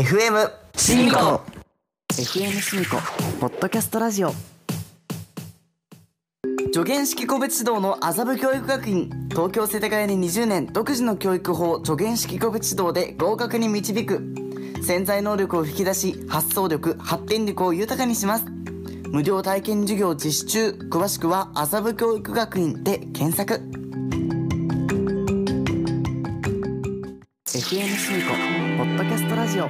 FM シミコ。FM シミコ。ポッドキャストラジオ。助言式個別指導の麻布教育学院。東京世田谷に20年独自の教育法。助言式個別指導で合格に導く。潜在能力を引き出し発想力発展力を豊かにします。無料体験授業実施中詳しくは麻布教育学院で検索。FM シミコポッドキャストラジオ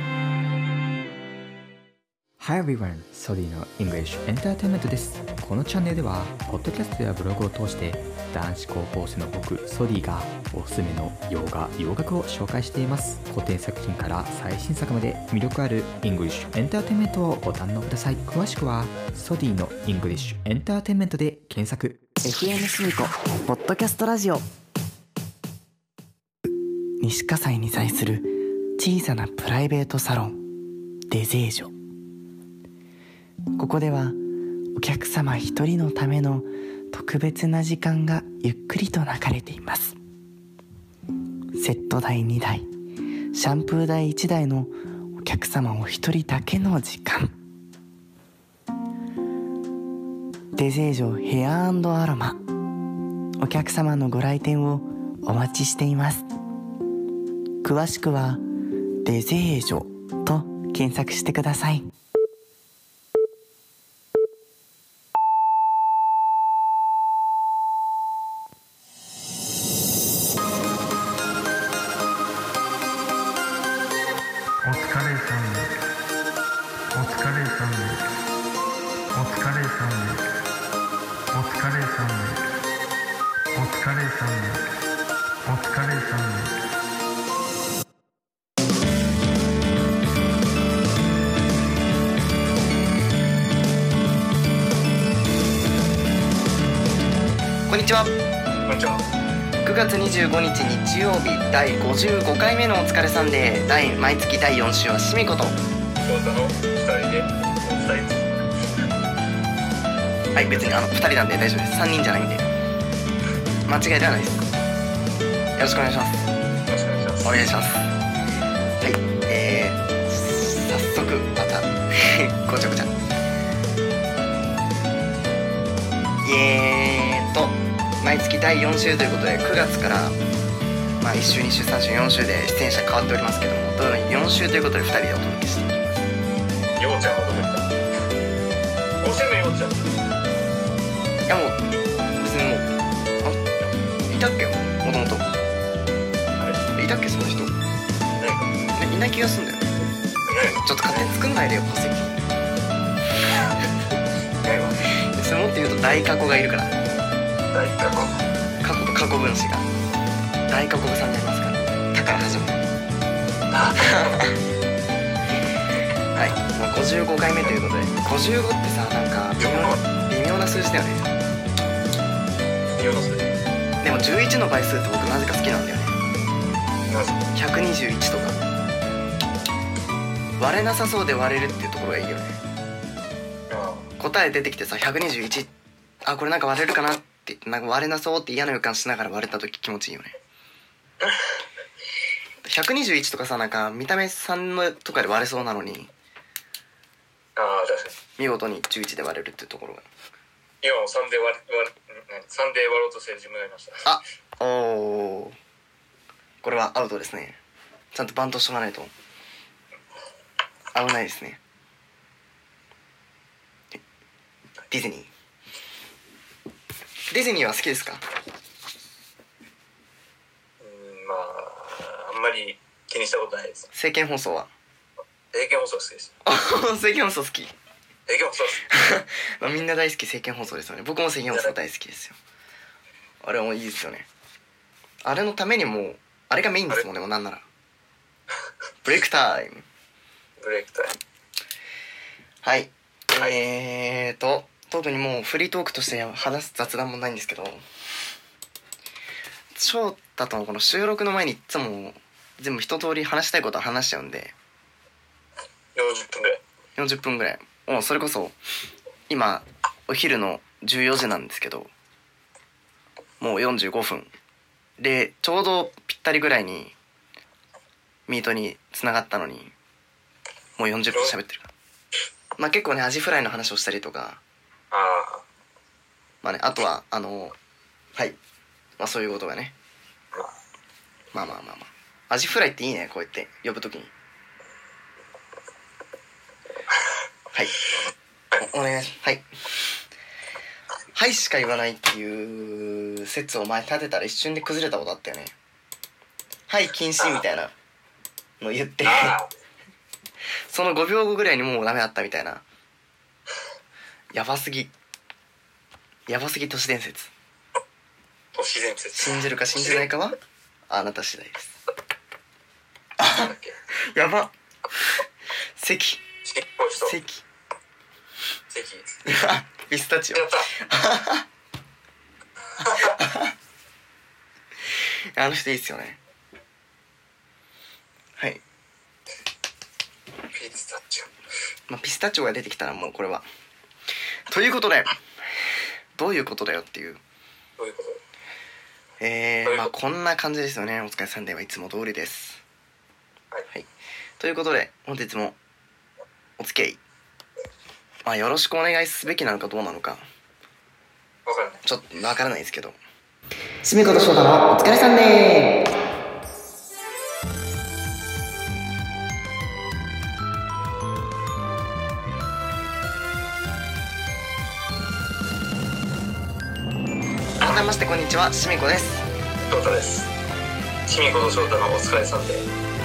Hi everyone! ソディの English Entertainment です。このチャンネルでは、ポッドキャストやブログを通して、男子高校生の僕、ソディがおすすめの洋画、洋楽を紹介しています。古典作品から最新作まで魅力ある English Entertainment をご堪能ください。詳しくは、ソディの English Entertainment で検索。FM シミコポッドキャストラジオ西葛西に在する小さなプライベートサロンデゼージョ。ここではお客様一人のための特別な時間がゆっくりと流れています。セット代2台シャンプー台1台のお客様お一人だけの時間。デゼージョヘアアロマお客様のご来店をお待ちしています。詳しくは「デゼージョ」と検索してください。お疲れさんです。お疲れさんです。お疲れさんです。お疲れさんです。お疲れさんです。お疲れさんにちは。こんにちは。9月25日日曜日第55回目のお疲れさんで第毎月第4週はしみこと。京都の二人でお伝えはい別にあの2人なんで大丈夫です。3人じゃないんで。間違いではないです。よろしくお願いします。よろしくお願いします。お願いします。はいえー、早速また ごちゃごちゃえーと毎月第4週ということで9月からまあ1週2週3週4週で出演者変わっておりますけどもどのように4週ということで2人でお届けしていきますようちゃんはどこ行った？五週目ようちゃんいやもう別にもうあいたっけ？もともといたっけその人いない気がすんだよね。ちょっと勝手に作んないでよ化石何何はそれもっと言うと大過去がいるから大過去。過去と過去分子が。大過去さんになりますから「た」から始まるはい、まあ、55回目ということで。55ってさなんか微妙な微妙な数字だよね。世の数字。でも11の倍数って僕なぜか好きなんだよね。なぜ？121とか。割れなさそうで割れるっていうところがいいよね。あ答え出てきてさ121あこれなんか割れるかなって言ってなんか割れなそうって嫌な予感しながら割れた時気持ちいいよね。121とかさなんか見た目3のとかで割れそうなのに。あああ確かに。見事に11で割れるっていうところが。今も3で割れ割れうん3で割ろうとしてる自分がいました。あおー。これはアウトですね。ちゃんとバントしとかないと。危ないですね。ディズニーディズニーは好きですか？うんまああんまり気にしたことないです。政見放送は？英検放送好きです。あ 政見放送好き。英検放送好 まあみんな大好き政見放送ですよね。僕も政見放送大好きですよ。あれもいいですよね。あれのためにもうあれがメインですもんねもうなんなら。ブレイクタイム。きブレイクタイム。はい、はい。えーと特にもうフリートークとして話す雑談もないんですけど翔太とのこの収録の前にいつも全部一通り話したいことは話しちゃうんで。40分ぐらい。40分ぐらい。もうそれこそ今お昼の14時なんですけどもう45分。でちょうどぴったりぐらいにミートにつながったのにもう40分喋ってるまあ結構ねアジフライの話をしたりとかああまあねあとはあのはい。まあそういうことがね。まあまあまあまあ。アジフライっていいねこうやって。呼ぶときに。はい。おお願いしますはい。はいしか言わないっていう説を前立てたら一瞬で崩れたことあったよね。はい禁止みたいなの言って。その5秒後ぐらいにもうダメだったみたいなやばすぎ。やばすぎ都市伝説。都市伝説。信じるか信じないかはあなた次第です。やば。関。関関。あ ピスタチオ。あの人いいっすよね。はい、ピスタチオ。まあ、ピスタチオが出てきたらもうこれはということでどういうことだよっていう。どういうこと？えー、まあこんな感じですよね。お疲れさんではいつも通りです。はい。はい。ということで本日もお付き合い。まあよろしくお願いすべきなのかどうなのか。わかんない。ちょっとわからないですけど。しみこと翔太のお疲れさんでー改めましてこんにちは。しみこです。翔太です。シミコと翔太のお疲れさんで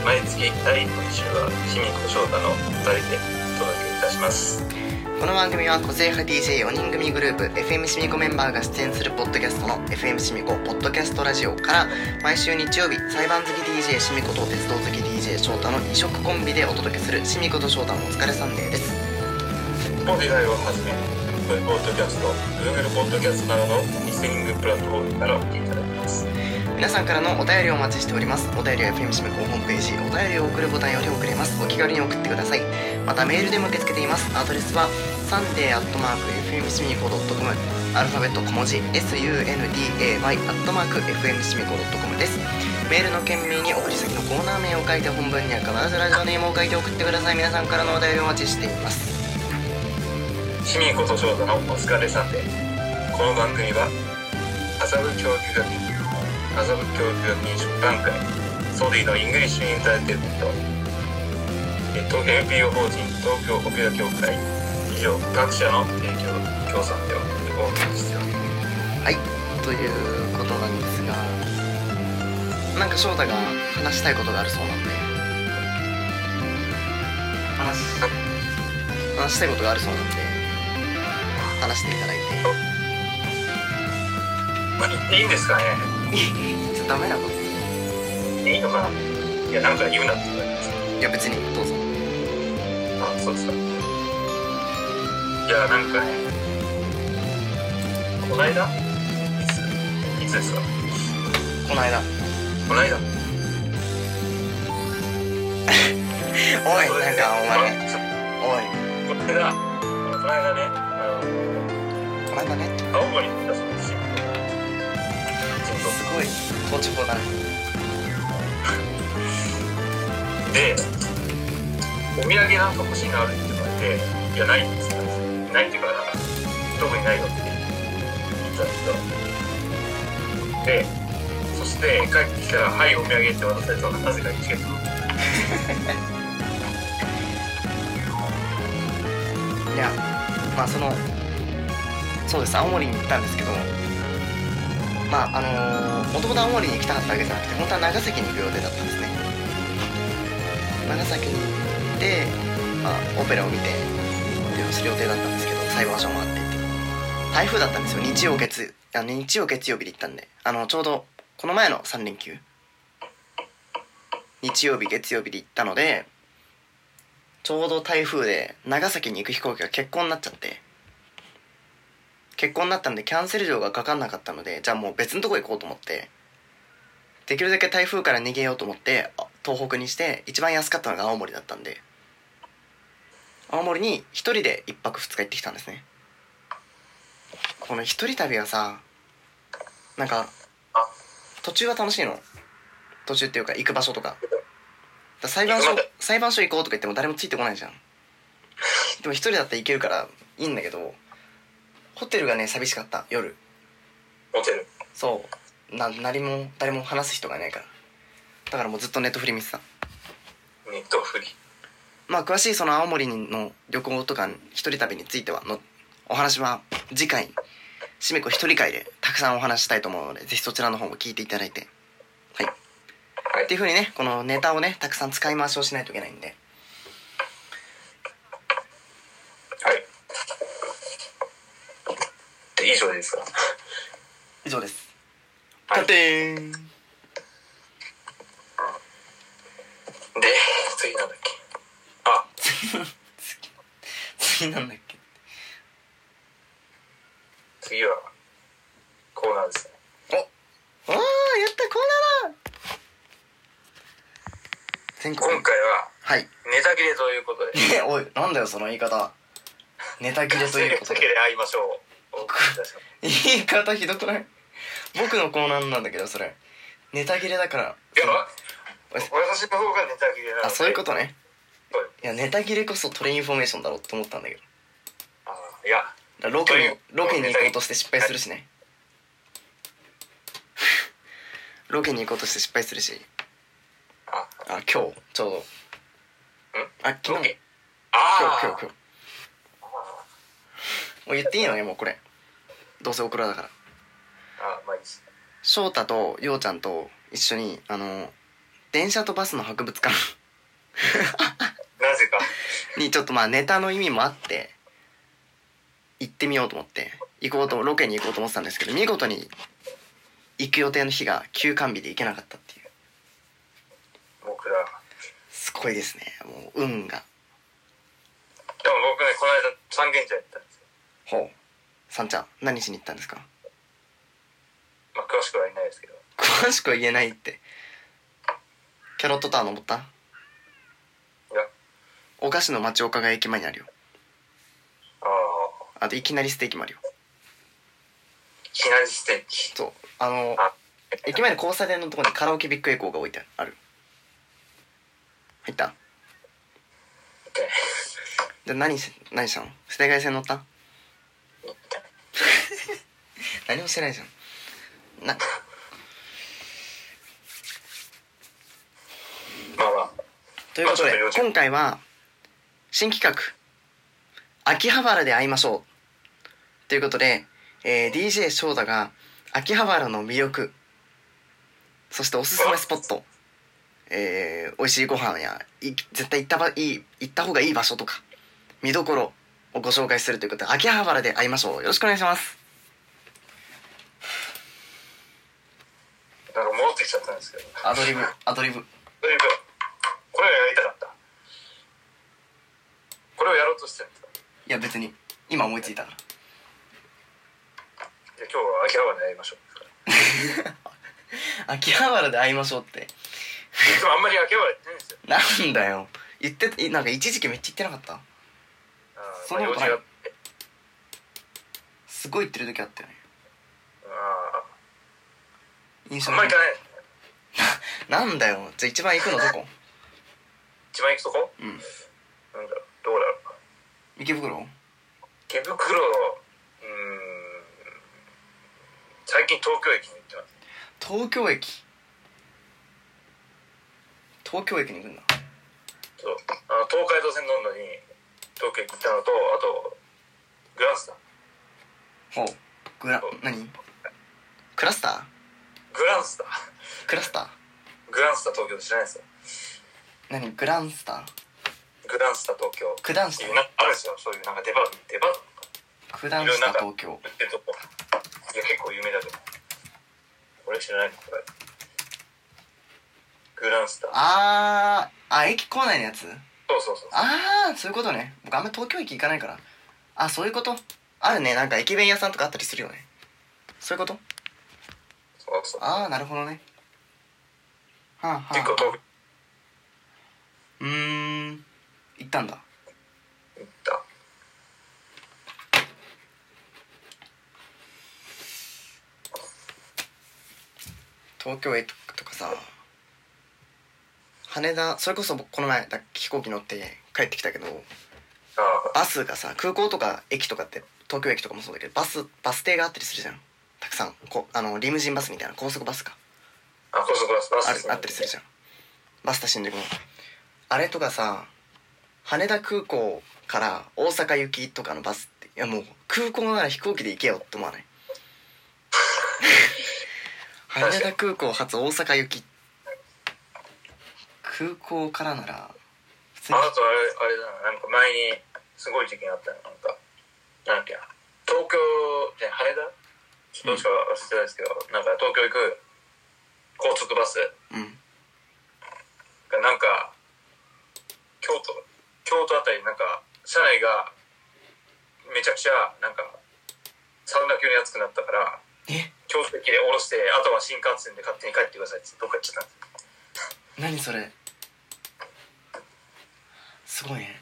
毎月第1週はシミコ翔太の2人でお届けいたします。この番組は個性派 DJ4 人組グループ FM シミコメンバーが出演するポッドキャストの FM シミコポッドキャストラジオから毎週日曜日裁判好き DJ シミコと鉄道好き DJ 翔太の異色コンビでお届けするシミコと翔太のお疲れサンデーです。Spotify をはじめ Apple Podcast、Google Podcast などのリスニングプラットフォームからお聞きいただけます。皆さんからのお便りをお待ちしております。お便りは FM シミコホームページお便りを送るボタンより送れます。お気軽に送ってください。またメールでも受け付けています。アドレスはサンデーアットマーク FM シミコ .com アルファベット小文字 SUNDAY アットマーク FM シミコ .com です。メールの件名に送り先のコーナー名を書いて本文には必ずラジオネームを書いて送ってください。皆さんからのお便りをお待ちしています。シミコと翔太のお疲れさんでこの番組は麻布教育学院麻布教育学院出版会ソディのイングリッシュエンターテインメントえっと NPO 法人東京オペラ協会以上各社の提供協賛でお送りしておりますはいということなんですがなんか翔太が話したいことがあるそうなんで話話したいことがあるそうなんで話していただいて。いいんですかね？てちょっとダメなこといいのかな？いやなんか言うなって言われました。いや別にどうぞ。あそうですか。いやなんかねこの間？いつ？いつですか？この間。この間？おいなんかお前。おい。この間この間ねあこの間ね。の青森に行ったそうですよそうそうすごい高知法だねでお土産なんか欲しいのあるって言われていやないんですよ。ないっていうかなんか特にないよって言ったんですよでそして帰ってきたら「はいお土産」って渡されたのがなぜかチケットいやまあそのそうです。青森に行ったんですけどまああのもともと青森に行きたかったわけじゃなくて本当は長崎に行く予定だったんですね。長崎に行って、まあ、オペラを見てっていする予定だったんですけど裁判所もあって。台風だったんですよ。日曜月あの日曜月曜日で行ったんで。あのちょうどこの前の3連休。日曜日月曜日で行ったのでちょうど台風で長崎に行く飛行機が欠航になっちゃって。欠航になったんでキャンセル料がかかんなかったのでじゃあもう別のとこ行こうと思ってできるだけ台風から逃げようと思ってあ東北にして一番安かったのが青森だったんで青森に一人で一泊二日行ってきたんですね。この一人旅はさなんか途中は楽しいの？途中っていうか行く場所とか。ら裁判所裁判所行こうとか言っても誰もついてこないじゃん。でも一人だったら行けるからいいんだけどホテルがね寂しかった夜。モテるそう。な何も誰も話す人がいないから。だからもうずっとネットフリ見てた。ネットフリ。まあ詳しいその青森の旅行とか一人旅についてはのお話は次回しめこ一人会でたくさんお話ししたいと思うのでぜひそちらの方も聞いていただいて。はい。はい。っていうふうにねこのネタをねたくさん使い回しをしないといけないんではいで以上ですか？以上です。はい。カテーン。で次なんだっけ？あ。次なんだっけ？次はコーナーですね。お。ーやったコーナー今回ははい。ネタ切れということで。え おいなんだよその言い方。ネタ切れということで。ネタ切れで会いましょうお送りいたします言い方ひどくない？僕のコーナーなんだけどそれ。ネタ切れだから。いや私の方がネタ切れあそういうことね。い。やネタ切れこそトレインフォメーションだろうと思ったんだけど。あいや。ロケにロケに行こうとして失敗するしね。ロケに行こうとして失敗するし。ああ今日。ちょうど。あ昨日。今あ日今日今日。もう言っていいのねもうこれどうせオクラだから。あまあいいです翔太と陽ちゃんと一緒にあの電車とバスの博物館。なぜか。にちょっとまあネタの意味もあって行ってみようと思って。行こうとロケに行こうと思ってたんですけど見事に行く予定の日が休館日で行けなかったっていう。僕ら。すごいですね。もう運が。でも僕ねこの間三軒茶屋行ったんですよ。ほうさんちゃん何しに行ったんですか？まあ詳しくは言えないですけど。詳しくは言えないって。キャロットタワー登った？いや。お菓子の町岡が駅前にあるよ。あああといきなりステーキもあるよ。いきなりステーキ。そう。あのあ。駅前の交差点のところにカラオケビッグエコーが置いてある。入った？でで何し何したの？世田谷線乗った何もしてないじゃん。なまあまあ。ということでまあ今回は新企画「秋葉原で会いましょう」ということで、えー DJ 翔太が秋葉原の魅力そしておすすめスポット、えー美味しいご飯やい絶対行ったばいい行った方がいい場所とか見どころをご紹介するということで秋葉原で会いましょう。よろしくお願いしますなんか戻ってきちゃったんですけど。アドリブアドリブ。というかこれをやりたかった。これをやろうとしてるんですかいや別に。今思いついたから。じゃあ今日は秋葉原でやりましょう。秋葉原で会いましょうって。でもあんまり秋葉原行ってないんですよ。なんだよ。言ってたなんか一時期めっちゃ言ってなかった？そんなことないすごい言ってる時あったよね。ああんまり行かないなんだよじゃあ一番行くのどこ？一番行くとこ？うん。なんだろうどこだろう池袋？池袋うーん最近東京駅に行ってます。東京駅？東京駅に行くんだ。そう。あの東海道線乗るのに東京駅行ったのとあとグランスタほう。グラ何？クラスター？グランスタクラスター？グランスタ東京知らないですよ。何？グランスタ？ーグランスタ東京。九段下？なあるんですよ。そういうなんかデパートデパート九段下東京。売ってるとこ？いや結構有名だと思う。俺知らないの？これ。グランスタ。あーあ駅構内のやつ？そうそうそう。ああそういうことね。僕あんま東京駅行かないから。あそういうこと？あるね。なんか駅弁屋さんとかあったりするよね。そういうこと？そうそう。ああなるほどね。はあはあ。結構遠くうーん。行ったんだ。行った。東京駅とかさ羽田それこそこの前だ飛行機乗って帰ってきたけどバスがさ空港とか駅とかって東京駅とかもそうだけどバスバス停があったりするじゃん。たくさん。こあのリムジンバスみたいな高速バスかあ高速バスバスあるあったりするじゃん。バスタ新宿のあれとかさ羽田空港から大阪行きとかのバスっていやもう空港なら飛行機で行けよって思わない？羽田空港発大阪行き。空港からなら普通に。あとあれあれだななんか前にすごい事件あったよなんか。なんだっけな。東京じゃ羽田？どうしか忘れてですけど、なんか東京行く高速バス。うん。がなんか京都京都あたりなんか車内がめちゃくちゃなんかサウナ級に暑くなったからえ？京都駅で降ろしてあとは新幹線で勝手に帰ってくださいってどっか行っちゃったんです。何それ？すごいね。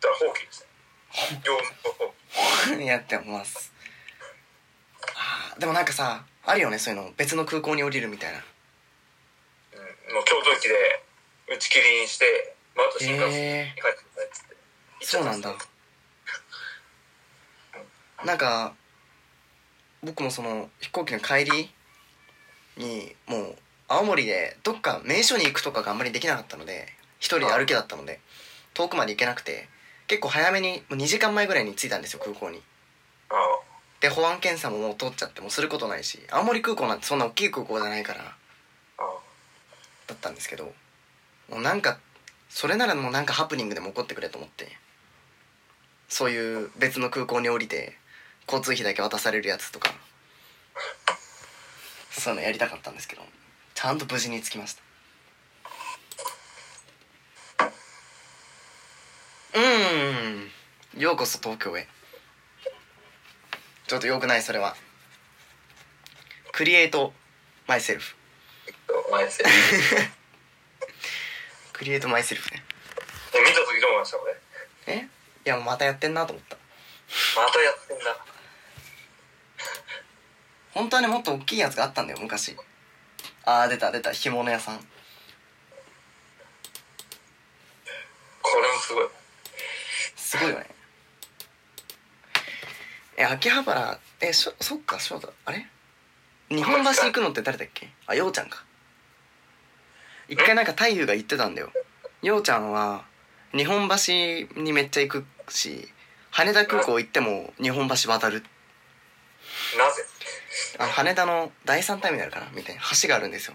だから放棄ですね。業務放棄 やってます。でもなんかさあるよねそういうの別の空港に降りるみたいな。うんもう京都駅で打ち切りにして、まあ、あと新幹線に帰ってくださいっつって行っちそうなんだなんか僕もその飛行機の帰りにもう青森でどっか名所に行くとかがあんまりできなかったので一人で歩きだったので遠くまで行けなくて結構早めにもう2時間前ぐらいに着いたんですよ空港に。ああで保安検査ももう通っちゃってもうすることないし青森空港なんてそんな大きい空港じゃないからだったんですけどもうなんかそれならもうなんかハプニングでも起こってくれと思ってそういう別の空港に降りて交通費だけ渡されるやつとかそういうのやりたかったんですけどちゃんと無事に着きました。うーん。ようこそ東京へちょっとよくないそれは。クリエイトマイセルフ前ですよクリエイトマイセルフね。え見た時どう思いましたこれ？え？いやまたやってんなと思った。またやってんな 本当はねもっと大きいやつがあったんだよ昔。あー出た出た干物屋さん。これもすごい。すごいよねえ秋葉原えしょそっかそうだ。あれ？日本橋行くのって誰だっけ？あようちゃんか。一回なんか太夫が言ってたんだよ。ようちゃんは日本橋にめっちゃ行くし羽田空港行っても日本橋渡る。なぜ？あの羽田の第三ターミナルかな？みたいな。橋があるんですよ。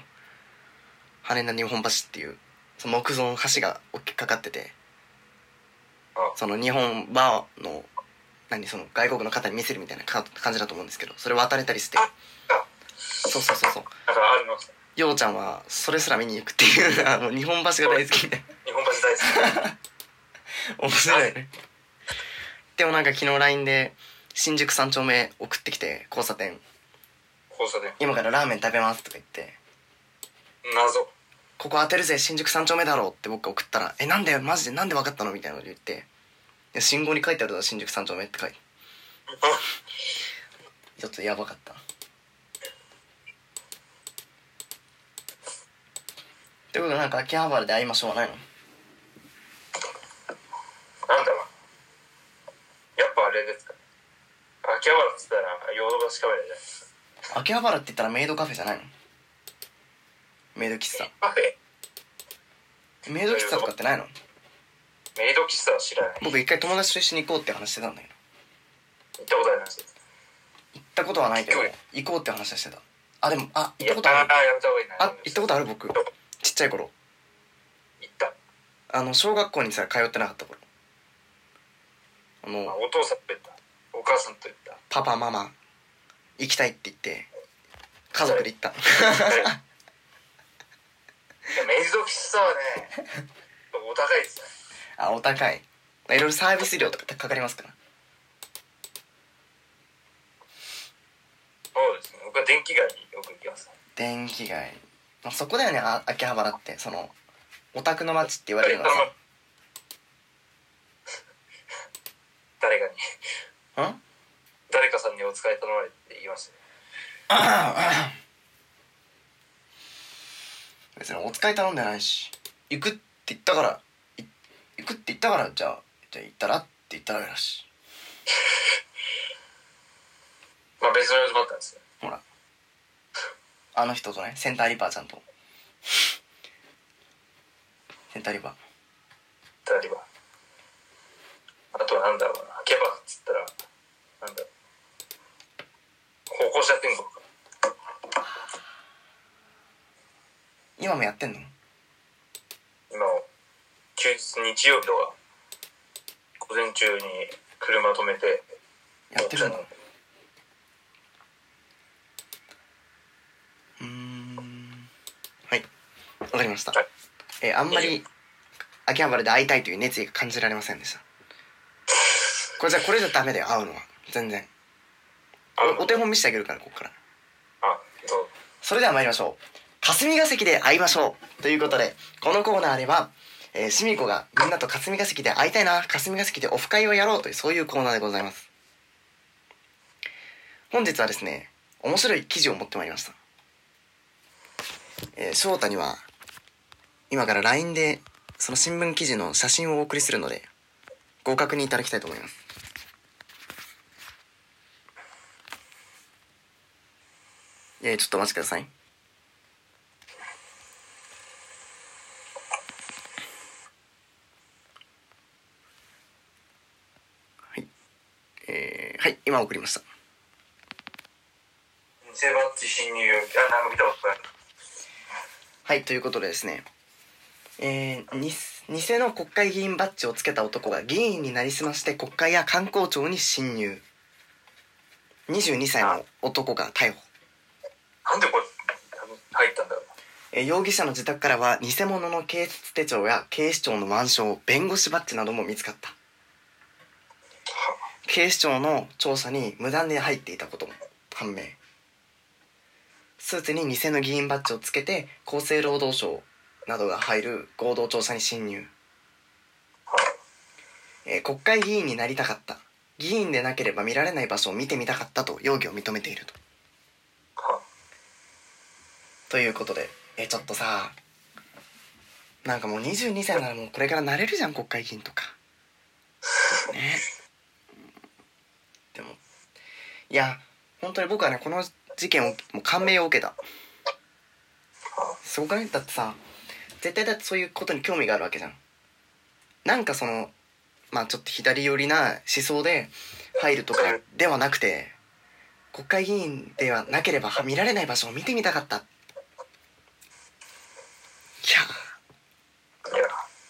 羽田日本橋っていうその木造の橋が大きくかかってて。あ。その日本バーの何その外国の方に見せるみたいな感じだと思うんですけどそれ渡れたりしてそうそうそうそうだからあるのようちゃんはそれすら見に行くっていうあの日本橋が大好きで日本橋大好き面白いねでもなんか昨日 LINE で新宿三丁目送ってきて交差点交差点今からラーメン食べますとか言って謎ここ当てるぜ新宿三丁目だろうって僕が送ったら「えなんでマジでなんで分かったの?」みたいなこと言って「や信号に書いてあるだろ新宿三丁目」って書いて。ちょっとやばかった。ってことでなんか秋葉原で会いましょうはないの？なんだろう。やっぱあれですか。秋葉原っつったらヨドバシカメラじゃないですか。秋葉原って言ったらメイドカフェじゃないの？メイド喫茶。カフェ。メイド喫茶とかってないの？メイド喫茶は知らない。僕一回友達と一緒に行こうって話してたんだけど。行ったことあります？行ったことはないけど行こうって話はしてた。あでもあ行ったことある。あ行ったことある僕。ちっちゃい頃。行った。あの小学校にさ通ってなかった頃。ああのお父さんと行った？お母さんと行った？パパママ。行きたいって言って家族で行った。メイド喫茶はねお高いですねあお高い。いろいろサービス料とかかかりますから。そうですね。僕は電気街によく行きます電気街。まあそこだよねあ秋葉原って。そのオタクの街って言われるのはさ。誰かに。うん？誰かさんにお使い頼まれて言いましたね。別にお疲回頼んでないし行くって言ったから。い行くって言ったからじゃあじゃあ行ったらって言ったらだし。まあ別の用事もあったんですね。ほら。あの人とねセンターリパーちゃんと。センターリパー。二人はあとはなんだろうなケバっつったらなんだろう。歩行者天国か。今もやってんの？休日日曜日とか午前中に車止めてやってるんだ。お茶飲ん。でうーん。はい。わかりました。はい。えーあんまり秋葉原で会いたいという熱意が感じられませんでした？これじゃこれじゃダメだよ会うのは。全然。おお手本見せてあげるからここから。あそう？それでは参りましょう。霞が関で会いましょう。ということでこのコーナーではえー、しみこがみんなと霞が関で会いたいな霞が関でオフ会をやろうというそういうコーナーでございます。本日はですね面白い記事を持ってまいりました。えー翔太には今から LINE でその新聞記事の写真をお送りするのでご確認いただきたいと思います。えー、ちょっとお待ちくださいえー、はい今送りましたはい、ということでですね、えー、に偽の国会議員バッジをつけた男が議員になりすまして国会や観光庁に侵入。22歳の男が逮捕。なんでこれ入ったんだろうえー容疑者の自宅からは偽物の警察手帳や警視庁の腕章、弁護士バッジなども見つかった。警視庁の調査に無断で入っていたことも判明。スーツに偽の議員バッジをつけて厚生労働省などが入る合同調査に侵入。えー国会議員になりたかった。議員でなければ見られない場所を見てみたかったと容疑を認めていると。ということで、え、ちょっとさ、なんかもう22歳ならもうこれからなれるじゃん、国会議員とか。ね。いや、本当に僕はね、この事件をもう感銘を受けた。すごくない？だってさ、絶対だってそういうことに興味があるわけじゃん。なんかその、まあちょっと左寄りな思想で入るとかではなくて、国会議員ではなければ見られない場所を見てみたかった。いや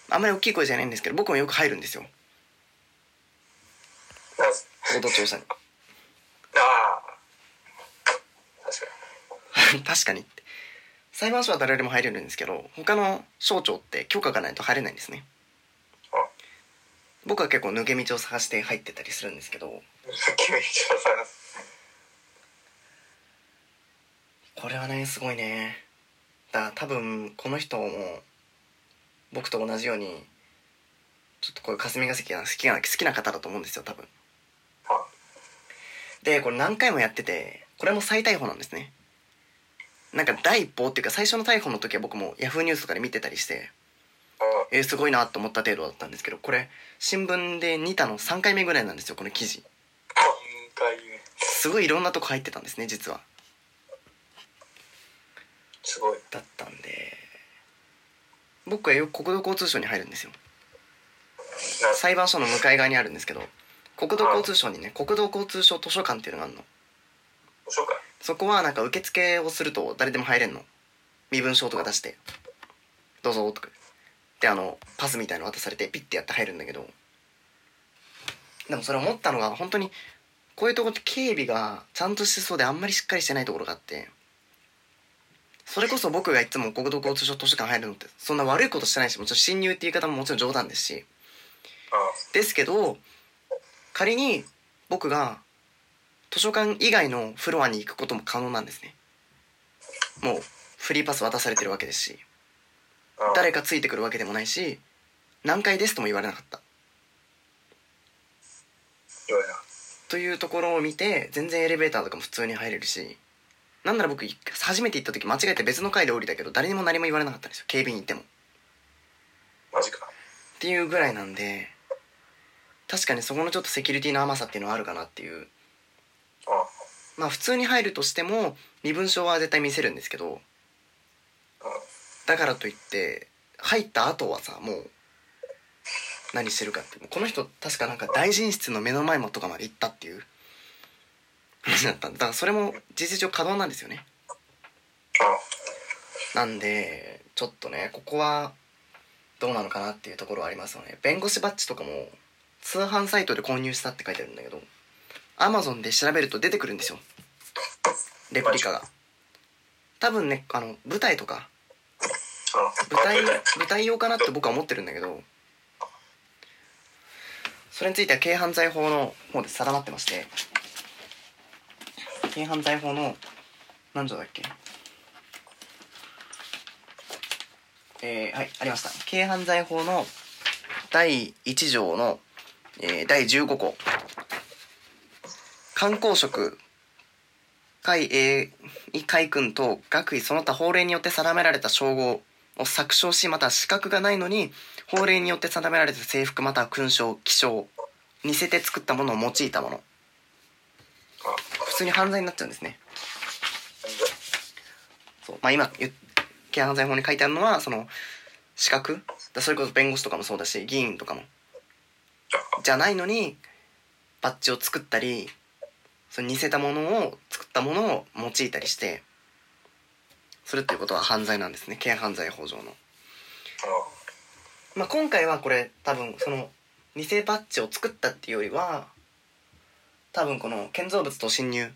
あんまり大きい声じゃないんですけど僕もよく入るんですよなぜ合同調査にああ確かに 確かにって。裁判所は誰でも入れるんですけど他の省庁って許可がないと入れないんですね。あ。僕は結構抜け道を探して入ってたりするんですけど。これはねすごいね。だ多分この人も僕と同じようにちょっとこういう霞が関が好きな好きな方だと思うんですよ多分。はでこれ何回もやっててこれも再逮捕なんですねなんか第一報っていうか最初の逮捕の時は僕もヤフーニュースとかで見てたりしてあえー、すごいなと思った程度だったんですけどこれ新聞で見たの3回目ぐらいなんですよこの記事。すごいいろんなとこ入ってたんですね実は。すごい。だったんで。僕はよく国土交通省に入るんですよ。な裁判所の向かい側にあるんですけど国土交通省にね国土交通省図書館っていうのがあるの。図書館そこはなんか受付をすると誰でも入れんの？身分証とか出して「どうぞ」とか。であのパスみたいの渡されてピッてやって入るんだけど。でもそれ思ったのが本当にこういうとこって警備がちゃんとしてそうであんまりしっかりしてないところがあって。それこそ僕がいつも国土交通省図書館入るのってそんな悪いことしてないしもちろん侵入って言い方ももちろん冗談ですし。あ。ですけど仮に僕が図書館以外のフロアに行くことも可能なんですね。もうフリーパス渡されてるわけですしあ誰かついてくるわけでもないし何階ですとも言われなかった。というところを見て全然エレベーターとかも普通に入れるしなんなら僕初めて行った時間違えて別の階で降りたけど誰にも何も言われなかったんですよ。警備員行っても。っマジか。ていうぐらいなんで確かにそこのちょっとセキュリティの甘さっていうのはあるかなっていうあまあ普通に入るとしても身分証は絶対見せるんですけどだからといって入った後はさもう何してるかってこの人確かなんか大臣室の目の前もとかまで行ったっていう話だったんだからそれも事実上可能なんですよね。なんでちょっとねここはどうなのかなっていうところはありますよね。弁護士バッジとかも通販サイトで購入したって書いてあるんだけど。アマゾンで調べると出てくるんですよ。レプリカが。多分ねあの舞台とか。舞台舞舞台用かなって僕は思ってるんだけど。それについては軽犯罪法の方で定まってまして。軽犯罪法の何条だっけ。えー、はいありました。軽犯罪法の第1条の、えー第15項。観光職海英海軍等学位その他法令によって定められた称号を削傷しまた資格がないのに法令によって定められた制服または勲章記章似せて作ったものを用いたもの。普通に犯罪になっちゃうんですね。そうまあ今言っ軽犯罪法に書いてあるのはその資格？だそれこそ弁護士とかもそうだし議員とかも。じゃないのにバッジを作ったりその似せたものを作ったものを用いたりしてするっていうことは犯罪なんですね。軽犯罪法上の。まあ、今回はこれ多分その偽バッジを作ったっていうよりは多分この建造物と侵入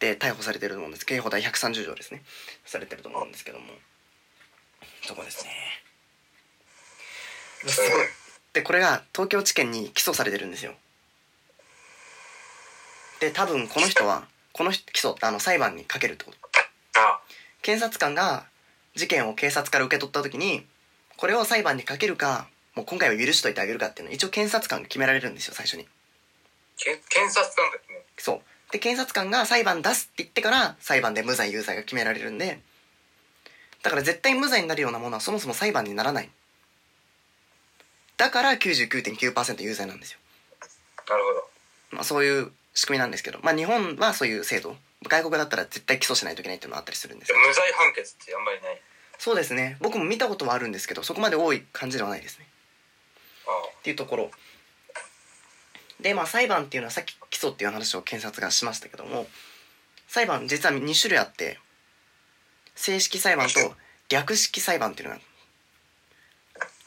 で逮捕されてると思うんです。刑法第130条ですね。されてると思うんですけども。そこですね。すごい。でこれが東京地検に起訴されてるんですよで多分この人はこの人起訴あの裁判にかけるってこと。あ。検察官が事件を警察から受け取った時にこれを裁判にかけるかもう今回は許しといてあげるかっていうのを一応検察官が決められるんですよ最初に。け検察官だっけね。そう。で検察官が裁判出すって言ってから裁判で無罪有罪が決められるんでだから絶対無罪になるようなものはそもそも裁判にならない。だから99.9%有罪なんですよ。なるほど。まあそういう仕組みなんですけどまあ日本はそういう制度外国だったら絶対起訴しないといけないっていうのがあったりするんですでけども無罪判決ってあんまりない。そうですね。僕も見たことはあるんですけどそこまで多い感じではないですね。あっていうところ。でまあ裁判っていうのはさっき起訴っていう話を検察がしましたけども裁判実は2種類あって正式裁判と略式裁判っていうのが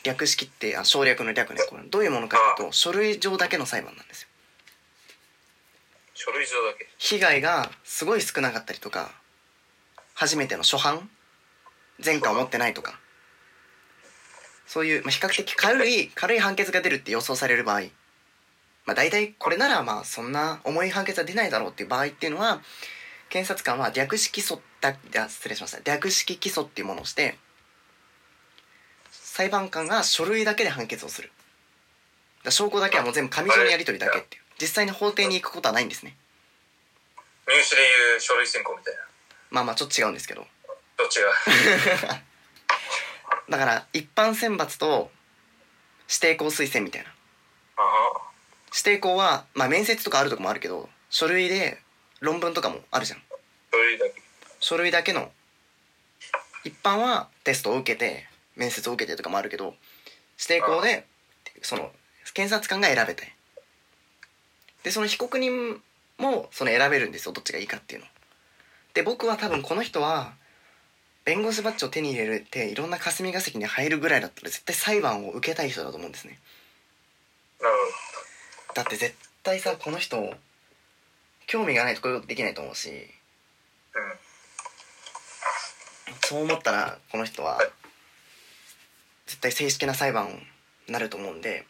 略式ってあ省略の略ね。これどういうものかというと書類上だけの裁判なんですよ書類上だけ。被害がすごい少なかったりとか初めての初犯前科を持ってないとかそういう、まあ、比較的軽い軽い判決が出るって予想される場合まあ大体これならまあそんな重い判決は出ないだろうっていう場合っていうのは検察官は略式起訴だ失礼しました。略式起訴っていうものをして裁判官が書類だけで判決をする。だ証拠だけはもう全部紙上にやり取りだけっていう。実際に法廷に行くことはないんですね。入試でいう書類選考みたいな。まあまあちょっと違うんですけど。どっちが？だから一般選抜と指定校推薦みたいな。ああ。指定校はまあ面接とかあるとこもあるけど書類で論文とかもあるじゃん。書類だけ。書類だけの一般はテストを受けて面接を受けてとかもあるけど指定校でその検察官が選べてでその被告人もその選べるんですよ。どっちがいいかっていうの。で僕は多分この人は弁護士バッジを手に入れるっていろんな霞が関に入るぐらいだったら絶対裁判を受けたい人だと思うんですね。だって絶対さこの人興味がないとこういうことできないと思うし。そう思ったらこの人は絶対正式な裁判になると思うんで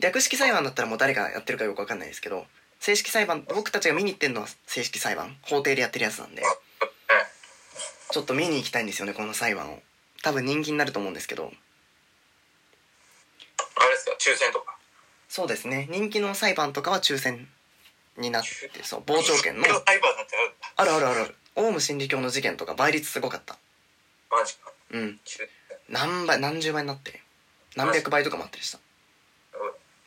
略式裁判だったらもう誰がやってるかよく分かんないですけど正式裁判僕たちが見に行ってるのは正式裁判法廷でやってるやつなんでちょっと見に行きたいんですよねこの裁判を。多分人気になると思うんですけど。あれですか抽選とか？そうですね。人気の裁判とかは抽選になってそう傍聴券の。あるあるあるある。オウム真理教の事件とか倍率すごかった。マジか。うん。中何倍何十倍になって何百倍とかもあったりした。うん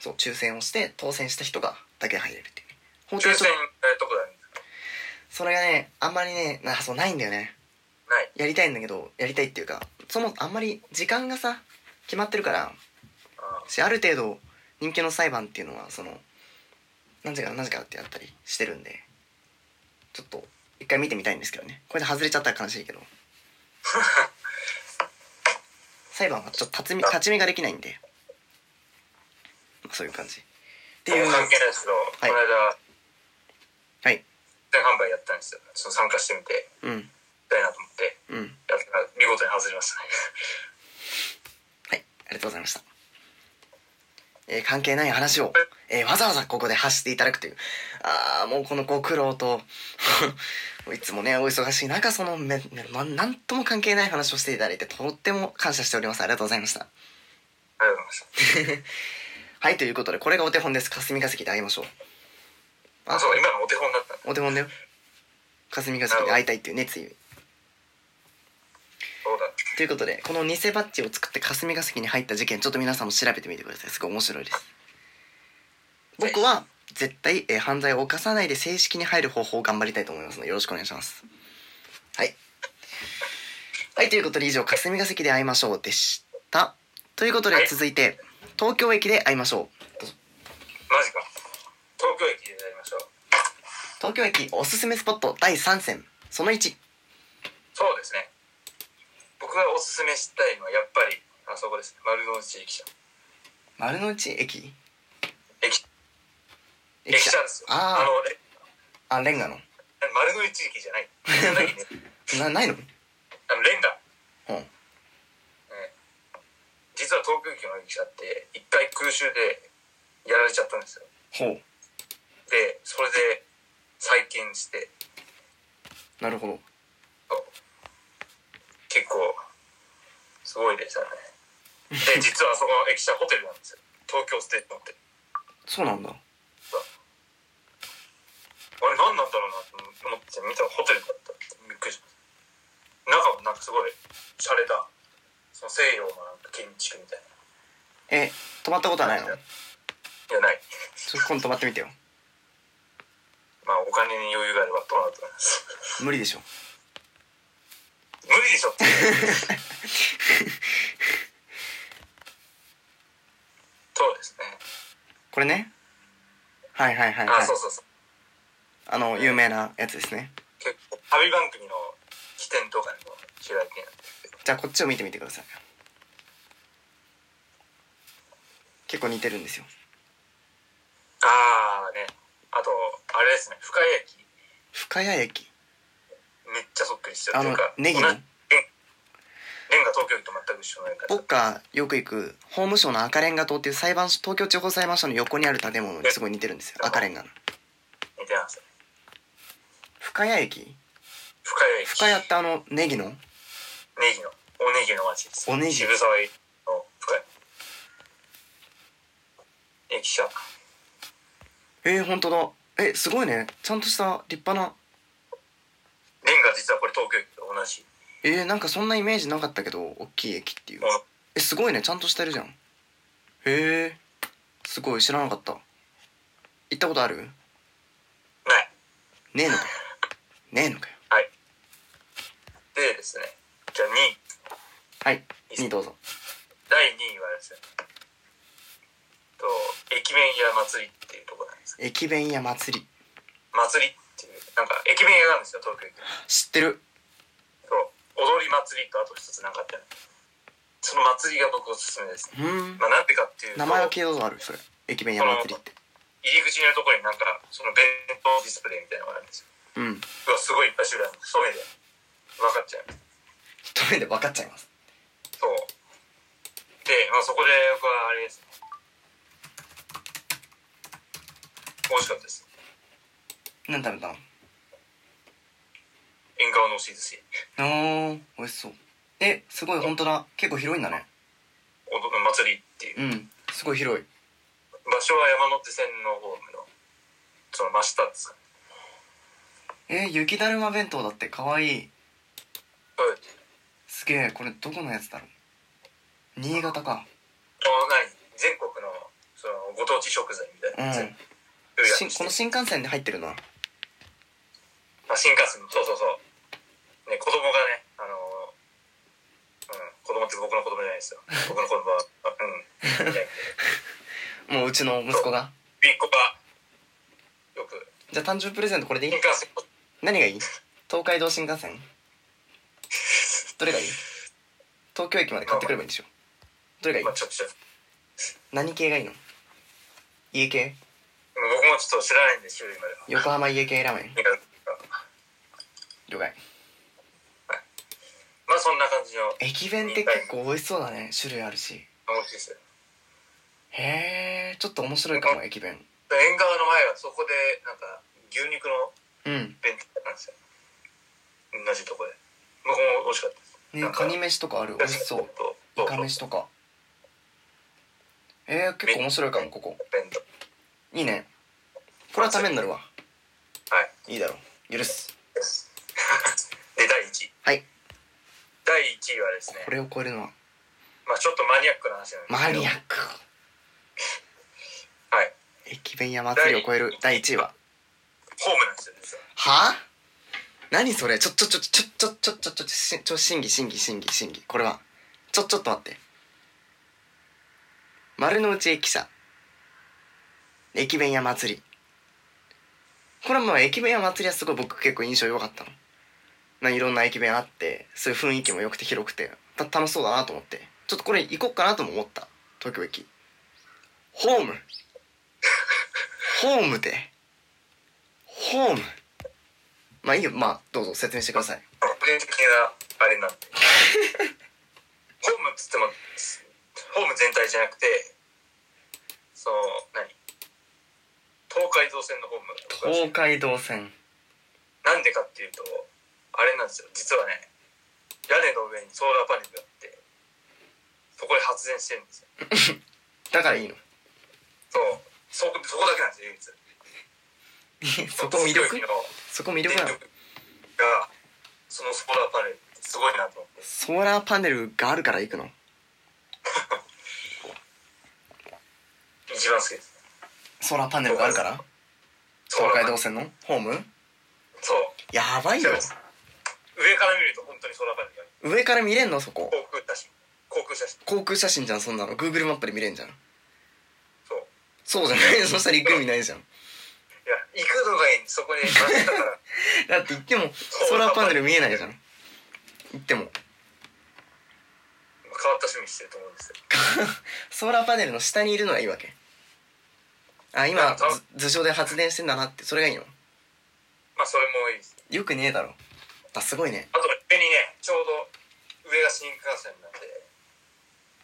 そう抽選をして当選した人がだけ入れるっていうね。法抽廷ちょ選えどこだね。それがねあんまりねなそうないんだよね。ない。やりたいんだけどやりたいっていうかそのあんまり時間がさ決まってるからあしある程度人気の裁判っていうのはその何時から何時からってやったりしてるんでちょっと一回見てみたいんですけどね。これで外れちゃったら悲しいけど。裁判はちょっと立ち見立ち見ができないんで、まあ、そういう感じ。っていう関係ないですけど、い。この間はい。全販売やったんですよ。ちょっと参加してみて。うん。みたいなと思って。うん。やったら見事に外れましたね。はい。ありがとうございました。えー関係ない話を、えーわざわざここで発していただくという。ああもうこのご苦労と いつもねお忙しい中そのめ、ねま、なんとも関係ない話をしていただいてとっても感謝しております。ありがとうございました。ありがとうございました はいということでこれがお手本です。霞が関で会いましょう。あそう今のお手本だったお手本だよ。霞が関で会いたいっていう熱意そうだということでこの偽バッジを作って霞が関に入った事件ちょっと皆さんも調べてみてください。すごい面白いです。僕は絶対、えー犯罪を犯さないで正式に入る方法を頑張りたいと思いますのでよろしくお願いします。はい。はいということで以上霞が関で会いましょうでした。ということで続いて東京駅で会いましょう。マジか。東京駅でやりましょう。東京駅おすすめスポット第3戦その1そうですね。僕がおすすめしたいのはやっぱりあそこですね。丸の内駅舎。丸の内駅？駅。駅駅舎ですよ。あー。ああレンガの？丸の内駅じゃない。なないの？あのレンガ。うん実は東京駅の駅舎って一回空襲でやられちゃったんですよ。ほう。でそれで再建して。なるほど。結構すごいですよね。で 実はその駅舎ホテルなんですよ。東京ステーションって。そうなんだ。あれ何なんだろうなと思って見たらホテルだったびっくりしました。中もなんかすごい洒落たその西洋の建築みたいえ泊まったことはないの？ないやない。ちょっと今度泊まってみてよ。まあお金に余裕があればどうなると思います。無理でしょ。無理でしょ。っ てそうですね。これね？はいはいはいあ、はい。そうそうそう。あの有名なやつですね。結構旅番組の起点とかにも知られてじゃあこっちを見てみてください。結構似てるんですよ。ああね。あとあれですね。深谷駅。深谷駅。めっちゃそっくりしてるあのネギの？レンガ東京駅と全く一緒の僕がよく行く法務省の赤レンガ棟っていう裁判所東京地方裁判所の横にある建物にすごい似てるんですよ。赤レンガの。似てます深谷駅？深谷駅。深谷ってあのネギの？ネギのおネギの町です。おネギ渋沢駅の深谷駅舎えー、本当だ。えすごいね。ちゃんとした立派な。レンガ実はこれ東京駅と同じ。えー、なんかそんなイメージなかったけど大きい駅っていう。えすごいね。ちゃんとしてるじゃん。へえすごい。知らなかった。行ったことある？ない。ねえのかよ。ねえのかよ。はい。でですねじゃあ2位はい。2どうぞ。第2位はですねと駅弁屋祭りっていうところなんです。駅弁屋祭り。祭りっていうなんか駅弁屋なんですよ東京駅。知ってる。そう。踊り祭りとあと一つなんかあってね。その祭りが僕おすすめですね。うーん。まあなんでかっていうと名前は聞いたことあるそれ。駅弁屋祭りって。入り口のところになんかその弁当ディスプレイみたいなのがあるんですよ。うん。うわすごいいっぱい種類ある一目で分かっちゃう。一目で分かっちゃいますそう。で、まあ、そこで僕はあれですね。美味しかったです。何食べたの？縁側の押し寿司あー美味しそう。えすごい本当だ。結構広いんだね。おど祭りっていう。うん。すごい広い。場所は山手線のホームのその真下ですかえー、雪だるま弁当だって。かわいい。はいすげえこれどこのやつだろう？新潟か。全国のそのご当地食材みたいな。うん。この新幹線で入ってるのあ、新幹線。そうそうそう。ね子供がねあのーうん子供って僕の子供じゃないですよ。僕の子供はあうん。もううちの息子が？よく。じゃあ誕生日プレゼントこれでいい？新幹線。何がいい？東海道新幹線？どれがいい？東京駅まで買ってくればいいんでしょ？どれがいい？まあ何系がいいの？家系？僕もちょっと知らないんで種類までは。横浜家系ラーメン？了解。まあそんな感じの。駅弁って結構美味しそうだね。種類あるし。美味しいですよ。へえちょっと面白いかも駅弁。縁側の前はそこでなんか牛肉のうん。弁当なんですよ。同じとこで。僕も美味しかったですねカニ飯とかある？美味しそう。とイカ飯とか。えー、結構面白いかもここ。いいね。これはためになるわ。はい。いいだろ。う許す。で第1位はい。第1位はですね。これを超えるのは。まあちょっとマニアックな話なんですマニアック。はい。駅弁や祭りを超える第1位は。ホームなんですよ実は。はあ？何それちょちょちょちょちょちょちょちょしちょ審議審議審議審議。これはちょちょっと待って。丸の内駅舎。駅弁屋祭り。これはまあ駅弁屋祭りはすごい僕結構印象良かったの。まあいろんな駅弁あってそういう雰囲気も良くて広くてた楽しそうだなと思って。ちょっとこれ行こっかなとも思った。東京駅。ホーム。ホームで。ホームまあいいよ。まあどうぞ説明してください。個人的なあれなんで。ホームっつってもホーム全体じゃなくてその何？東海道線のホーム東海道線。なんでかっていうとあれなんですよ。実はね屋根の上にソーラーパネルがあってそこで発電してるんですよ。だからいいの。そう。そこそこだけなんですよ唯一 そこ魅力？そこ魅力なの？がそのソーラーパネルすごいなと思って。ソーラーパネルがあるから行くの？一番好きです。ソーラーパネルがあるから？東海道線のホーム？そう。やばいよ。上から見ると本当にソーラーパネルがある。上から見れんの？そこ。航空写真。航空写真。航空写真じゃんそんなの。Google マップで見れんじゃん。そう。そうじゃない？そしたら行く意味ないじゃんいや行くのがいいそこにたから。だって行ってもソーラーパネル見えないじゃん。行っても。変わった趣味してると思うんですよ。ソーラーパネルの下にいるのがいいわけ。あ今なんかず頭上で発電してんだなって。それがいいの？まあそれもいいです。よくねえだろ。あすごいね。あと上にねちょうど上が新幹線なんで。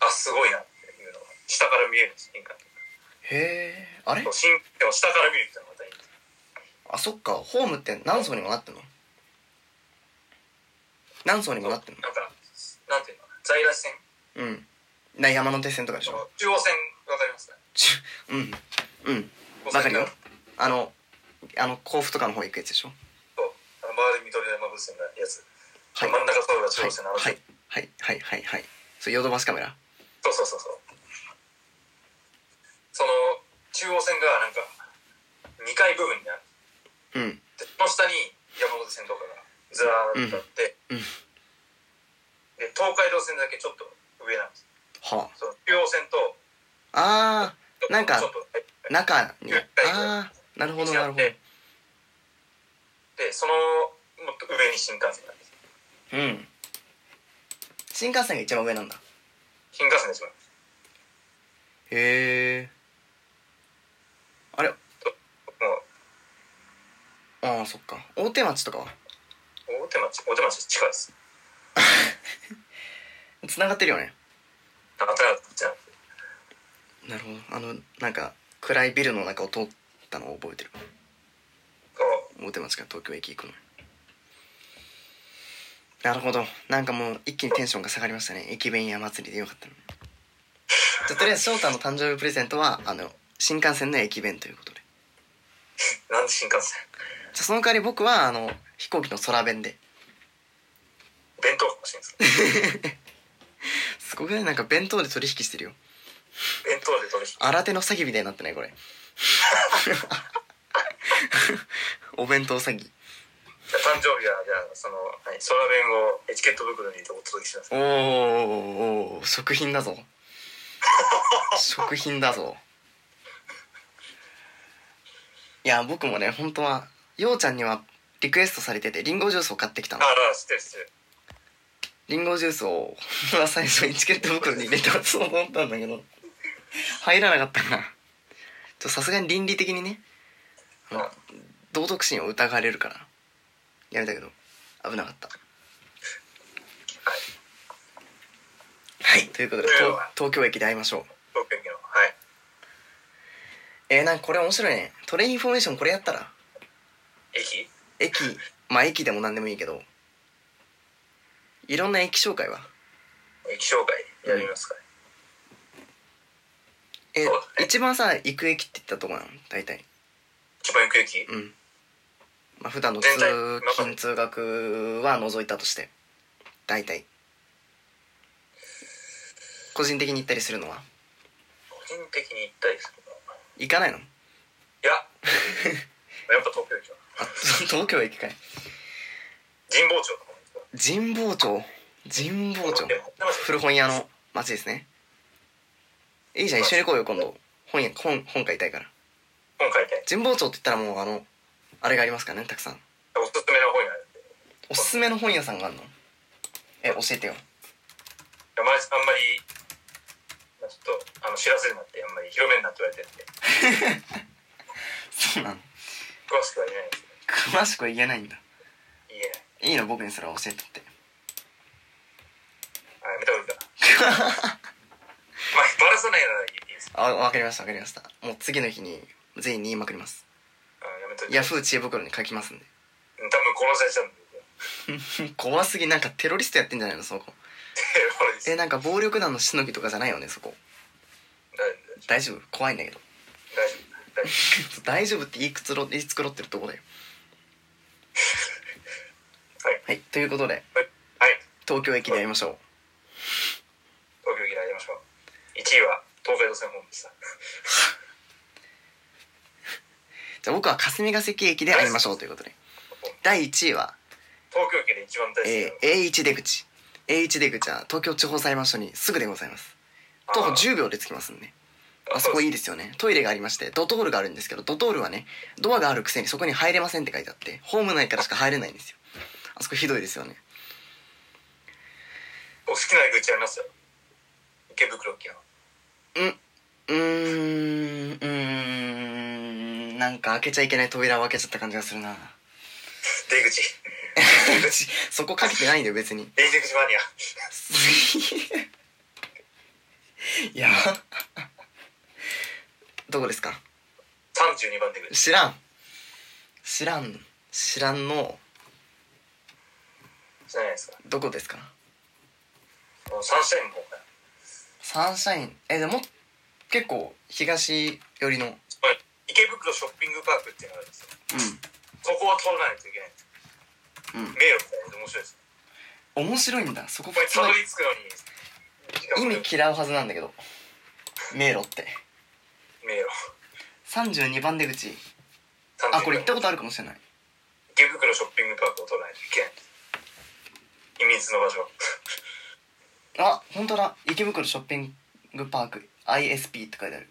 あすごいなっていうのが下から見える新幹線。へえ。あれ？新でも下から見るっていうのあそっか。ホームって何層にもなってんの？何層にもなってんの？なんかなんていうの？在来線？うん。な山手線とかでしそょの中央線わかります？かちゅうん。うんわかるよ。あのあの甲府とかの方行くやつでしょ？そう。あの周り緑山風船のやつ、はい。真ん中通るが中はい央線の、はい。はい。はい。はい。はい。そうヨドバシカメラ。そうそうそうそう。その中央線がなんか2階部分にあるうん。の下に山手線とかがずらーっとあって、うん。うん。で東海道線だけちょっと上なんですはその中央線とああなんか中に。はい。ああなるほどなるほど。でそのもっと上に新幹線なんですうん。新幹線が一番上なんだ。新幹線が一番へえあれああそっか。大手町とかは？大手町大手町近いです。つながってるよね。なかったじゃん。なるほど。あのなんか暗いビルの中を通ったのを覚えてる。大手町から東京駅行くの。なるほど。なんかもう一気にテンションが下がりましたね。駅弁屋祭りでよかったのじゃあとりあえず翔太の誕生日プレゼントはあの新幹線の駅弁ということで。なんで新幹線？じゃあその代わり僕はあの飛行機の空弁で。弁当かもしれないです すごくない？なんか弁当で取引してるよ。弁当で取引。新手の詐欺みたいになってない？これ。お弁当詐欺。じゃあ誕生日はじゃあその何空弁をエチケット袋に入れてお届けします。おーおー食品だぞ食品だぞいや僕もね本当はようちゃんにはリクエストされててリンゴジュースを買ってきたの。ああ知っててるリンゴジュースを最初にチケット袋に入れて渡そうと思ったんだけど。入らなかったからちょっとさすがに倫理的にね。道徳心を疑われるから。やめたけど。危なかった。はい。ということで東東京駅で会いましょう。東京駅のはい。えー、なんかこれ面白いね。トレインフォーメーションこれやったら駅？駅。まあ駅でも何でもいいけど。いろんな駅紹介は？駅紹介やりますか、えそうだね。一番さ行く駅って言ったとこなの大体。一番行く駅？うん。まあ普段の通全体勤通学は除いたとして。大体。個人的に行ったりするのは？個人的に行ったりするの行かないの？いや。やっぱ東京駅はあ 東京駅かい。神保町。神保町。神保町。古本屋の街ですね。いいじゃん一緒に行こうよ今度。本屋本本買いたいから。本書いて神保町って言ったらもうあのあれがありますからねたくさん。おすすめの本があるんでいおすすめの本屋さんがあるの？え教えてよ。ああんまりまあちょっとあの知らせるなってあんまり広めになって言われてるんで。そうなの。詳しくは言えないです。け詳しくは言えないんだ。ど言え。ないいいの僕にそれは教えてって。あやめた方がいいかなまあバラさないならいいです。あわかりましたわかりました。もう次の日に全員に言いまくります。あやめといて。ヤフー知恵袋に書きますんで。うん多分殺されちゃうんで 怖すぎなんかテロリストやってんじゃないのそこ。えなんか暴力団のしのぎとかじゃないよねそこ。大丈夫。怖いんだけど。大丈夫。大丈 大丈夫って言いくろ言い繕ってるとこだよ。夫はいはいということではい。はい東京駅でやりましょう。東京駅でやりましょう。1位は東海道線本でしたじゃあ僕は霞ヶ関駅で会いましょうということで。第1位は、東京駅で一番大好きえー、A1 出口。A1 出口は東京地方裁判所にすぐでございます。徒歩10秒で着きますんで。あそこいいですよね。トイレがありましてドトールがあるんですけどドトールはねドアがあるくせにそこに入れませんって書いてあってホーム内からしか入れないんですよあそこひどいですよね。お好きな口あります？よ池袋駅のうんうーんうーんなんか開けちゃいけない扉を開けちゃった感じがするな。出口。そこかけてないんだよ別に。出口マニア。いや。どこですか？32番出口。知らん。知らん。知らんのじゃないですか。どこですか？サンシャインの方から。サンシャイン？えでも結構東寄りの。うん池袋ショッピングパークっていうのがあるんですよ。そこを通らないといけない。うん。迷路みたいで面白いです。面白いんだ。そここたどり着くのに。意も味嫌うはずなんだけど。迷路って。迷路。32番出口。32あこれ行ったことあるかもしれない。池袋ショッピングパークを通らないといけない秘密の場所。あ本当だ。池袋ショッピングパーク。ISP って書いてある。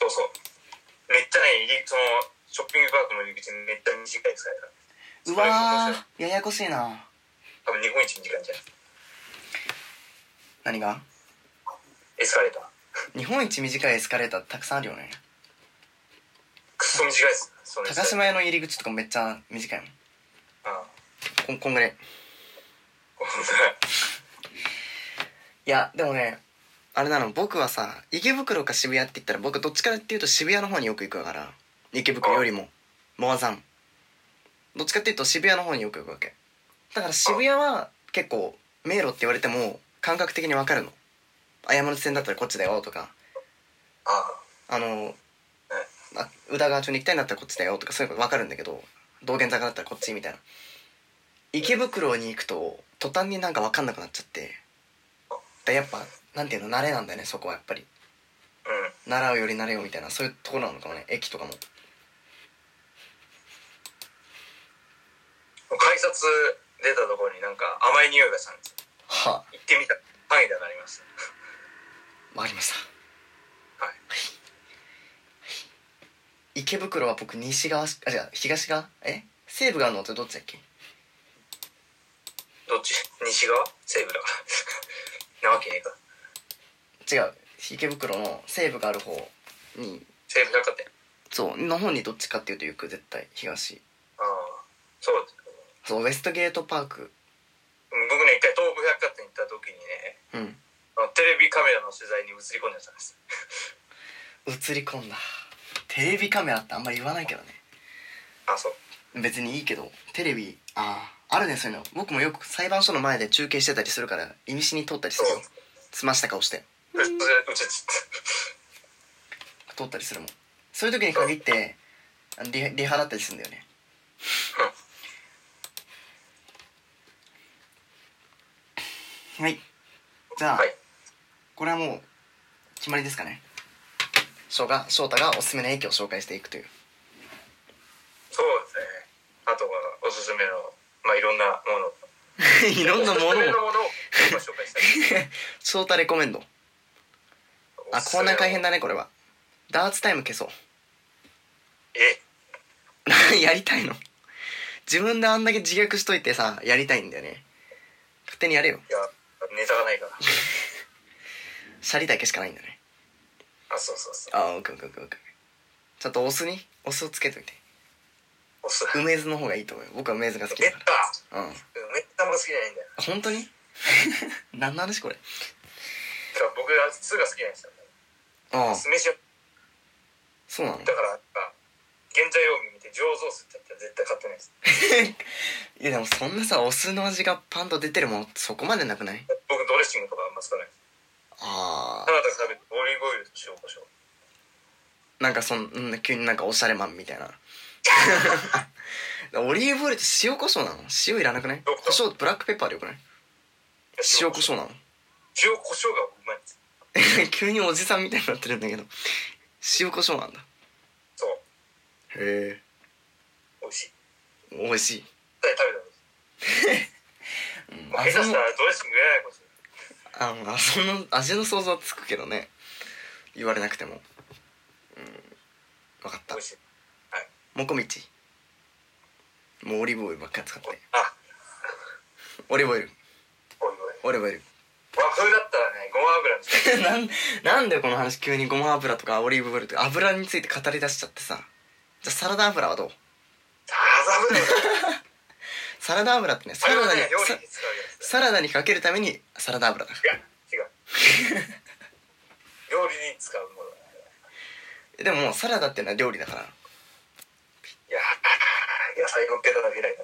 そうそう。めっちゃね入りそのショッピングパークの入り口めっちゃ短いですからうわーややこしいな。多分日本一短いんじゃない何が？エスカレーター。日本一短いエスカレーターたくさんあるよね。くっそ短いです。高島屋の入り口とかめっちゃ短いもん。あこんこんぐらい。あいやでもねあれなの僕はさ池袋か渋谷って言ったら僕どっちからっていうと渋谷の方によく行くから池袋よりも。モアザン。どっちかっていうと渋谷の方によく行くわけ。だから渋谷は結構迷路って言われても感覚的に分かるの。あ山手線だったらこっちだよとか。ああ。のあ宇田川町に行きたいんだったらこっちだよとかそういうの分かるんだけど道玄坂だったらこっちみたいな池袋に行くと途端になんか分かんなくなっちゃって。だやっぱなんていうの慣れなんだよねそこはやっぱり。うん。習うより慣れよみたいなそういうところなのかもね駅とかも。改札出たところになんか甘い匂いがしたんですよ。は。行ってみた範囲で上がりました。あわかりました。はい。池袋は僕西側しあじゃあ東側？え？西部があるのってどっちだっけ？どっち？西側？西部だから。なわけねえか。違う。池袋の西部がある方に。西部百貨店そう。の方にどっちかっていうと行く絶対。東。ああ。そうですそうウエストゲートパーク。うん僕ね一回東武百貨店行った時にねうん。あのテレビカメラの取材に映り込んでたんです。映り込んだ。テレビカメラってあんまり言わないけどね。あそう。別にいいけど。テレビあああるねそういうの。僕もよく裁判所の前で中継してたりするから意味しに通ったりするよ。済ました顔して。通ったりするもん。そういう時に限ってリリハだったりするんだよね。はい。じゃあ、はい。これはもう決まりですかね。翔が翔太がおすすめの駅を紹介していくという。そうですね。あとはおすすめのまあいろんなもの。いろんなものを。おすすめのものを今紹介したい。翔太レコメンド。あコーナー大変だだねこれは。ダーツタイム消そう。え？やりたいの。自分であんだけ自虐しといてさやりたいんだよね。勝手にやれよ。いやネタがないから。シャリだけしかないんだね。あそうそうそう。あオッケーオッケーオッケーちゃんとお酢に？お酢をつけといて梅酢の方がいいと思うよ。僕は梅酢が好きだかたらうん。めったも好きじゃないんだよ。本当に？何の話これ？僕は酢が好きなんですよ。ああ。酢飯をそうなの？だから原材料見て醸造酢ってやったら絶対買ってないです。いやでもそんなさお酢の味がパンと出てるものそこまでなくない？僕ドレッシングとかあんま使わないあただただ食べてオリーブオイルと塩コショウ。あなんかそんうん急になんかおしゃれマンみたいな オリーブオイルって塩コショウなの？塩いらなくない？胡椒ブラックペッパーでよくない？塩コショウなの？塩コショウがうまい 急におじさんみたいになってるんだけど。塩コショウなんだ。そう。へ美味しい。え美味しい、食べた うん、まあ下手したらドレッシングないかもしれない。あまあその味の想像はつくけどね。言われなくても。うん。分かった。美味しいもこみちもうオリーブオイルばっかり使って。あ。オリーブオイル。オリーブオイル。オリーブオイル。和風だったらねごま油にして なんなんでこの話急にごま油とかオリーブオイルとか油について語り出しちゃってさ。じゃあサラダ油はどう？麻布だよ。サラダ油ってねサラダにさねサラダにかけるためにサラダ油だ違う違う。料理に使うものでももうサラダってのは料理だからいやー野菜乗っけただけだよ。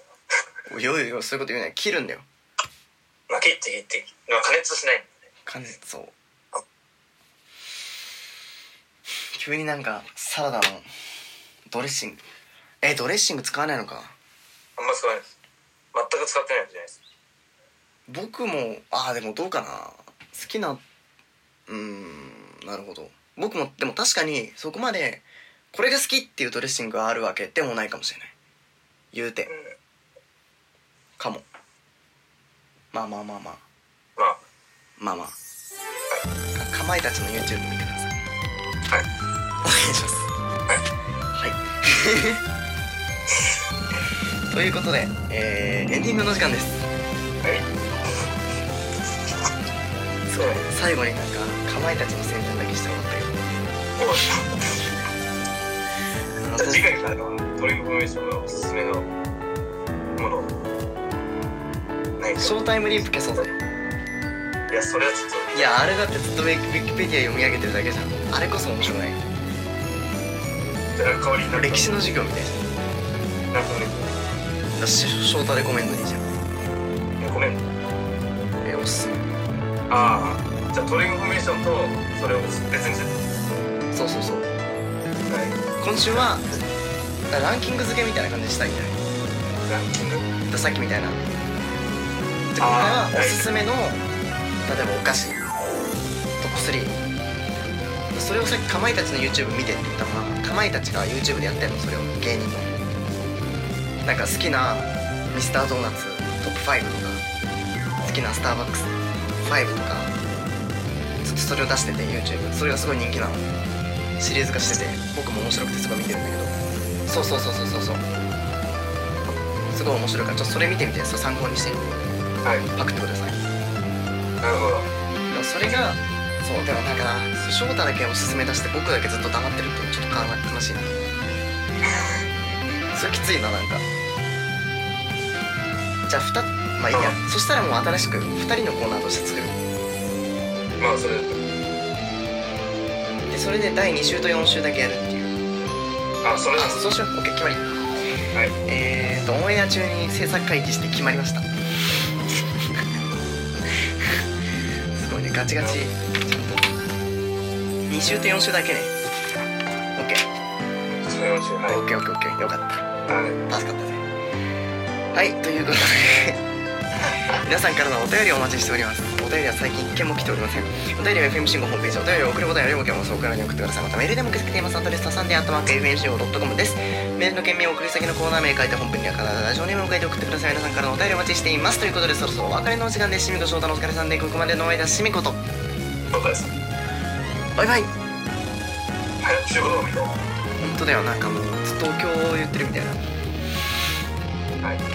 おいおいおいそういうこと言うね切るんだよ。まあ切って切って。まあ加熱しないんだよね。完全そう。急になんかサラダのドレッシング。えドレッシング使わないのか。あんま使わないです。全く使ってないわけじゃないです。僕もああでもどうかな。好きなうーんなるほど。僕もでも確かにそこまでこれが好きっていうドレッシングがあるわけでもないかもしれない。言うて。うんかも。まあまあまあまあ。まあ。まあ。まあかかまいたちの YouTube 見てください。はい。お願いします。はい。ということで、えーエンディングの時間です。はい。そう。最後になんかかまいたちの宣伝だけしてもらったけど次回からはトリングフォーメーションがおすすめのもの。ないとショータイムリープ消そうぜいやそれはちょっと。いやあれだってずっとウィキペディア読み上げてるだけじゃん。あれこそ面白くない。じゃあ代わりにな歴史の授業みたいじなんかねゃん。だしショータレコメンドでいいじゃんごめん。えおすすめ。ああ。じゃあトリングフォーメーションとそれを別にするそうそうそう。はい今週はランキング付けみたいな感じにしたいんじゃない？ランキング？さっきみたいな。で今回はおすすめの例えばお菓子。トップ3それをさっきかまいたちの YouTube 見てって言ったのはかまいたちが YouTube でやってんの？それを芸人の。なんか好きなミスタードーナツトップ5とか。好きなスターバックス5とか。ずっとそれを出してて YouTube それがすごい人気なのシリーズ化してて僕も面白くてすごい見てるんだけど。そうそうそうそうそうそう。すごい面白いからちょっとそれ見てみてそれ参考にしてはい。パクってください。なるほど。でもそれがそうでもなんかな翔太だけおすすめ出して僕だけずっと黙ってるってちょっと悲しいな。それきついななんか。じゃあ2まあいいや。そしたらもう新しく2人のコーナーとして作る。まあそれ。でそれで第2週と4週だけやるっていう。あそれあそうしよう。OK 決まり。はい。えーとオンエア中に制作会議して決まりました。すごいね。ガチガチ。ちゃんと。2週と4週だけね。OK それははい。OKOKOK よかった。はい。助かったねはいということで。皆さんからのお便りをお待ちしております。お便りは最近一件も来ておりません。お便りは FM 信号ホームページお便りを送るボタンよりも今日もそうからに送ってくださいまたメールでも受け付けています。アドレスはサンデーアットマーク FM 信号 .com です。メールの件名送り先のコーナー名書いて本編には必ずラジオネームを書いて送ってください。皆さんからのお便りお待ちしています。ということでそろそろお別れのお時間です。しみこ翔太のお疲れさんでここまでのお相手はしみことそうです。バイバイ。早く仕事を見ろ本当だよ。なんかもうずっと東京を言ってるみたいな。はい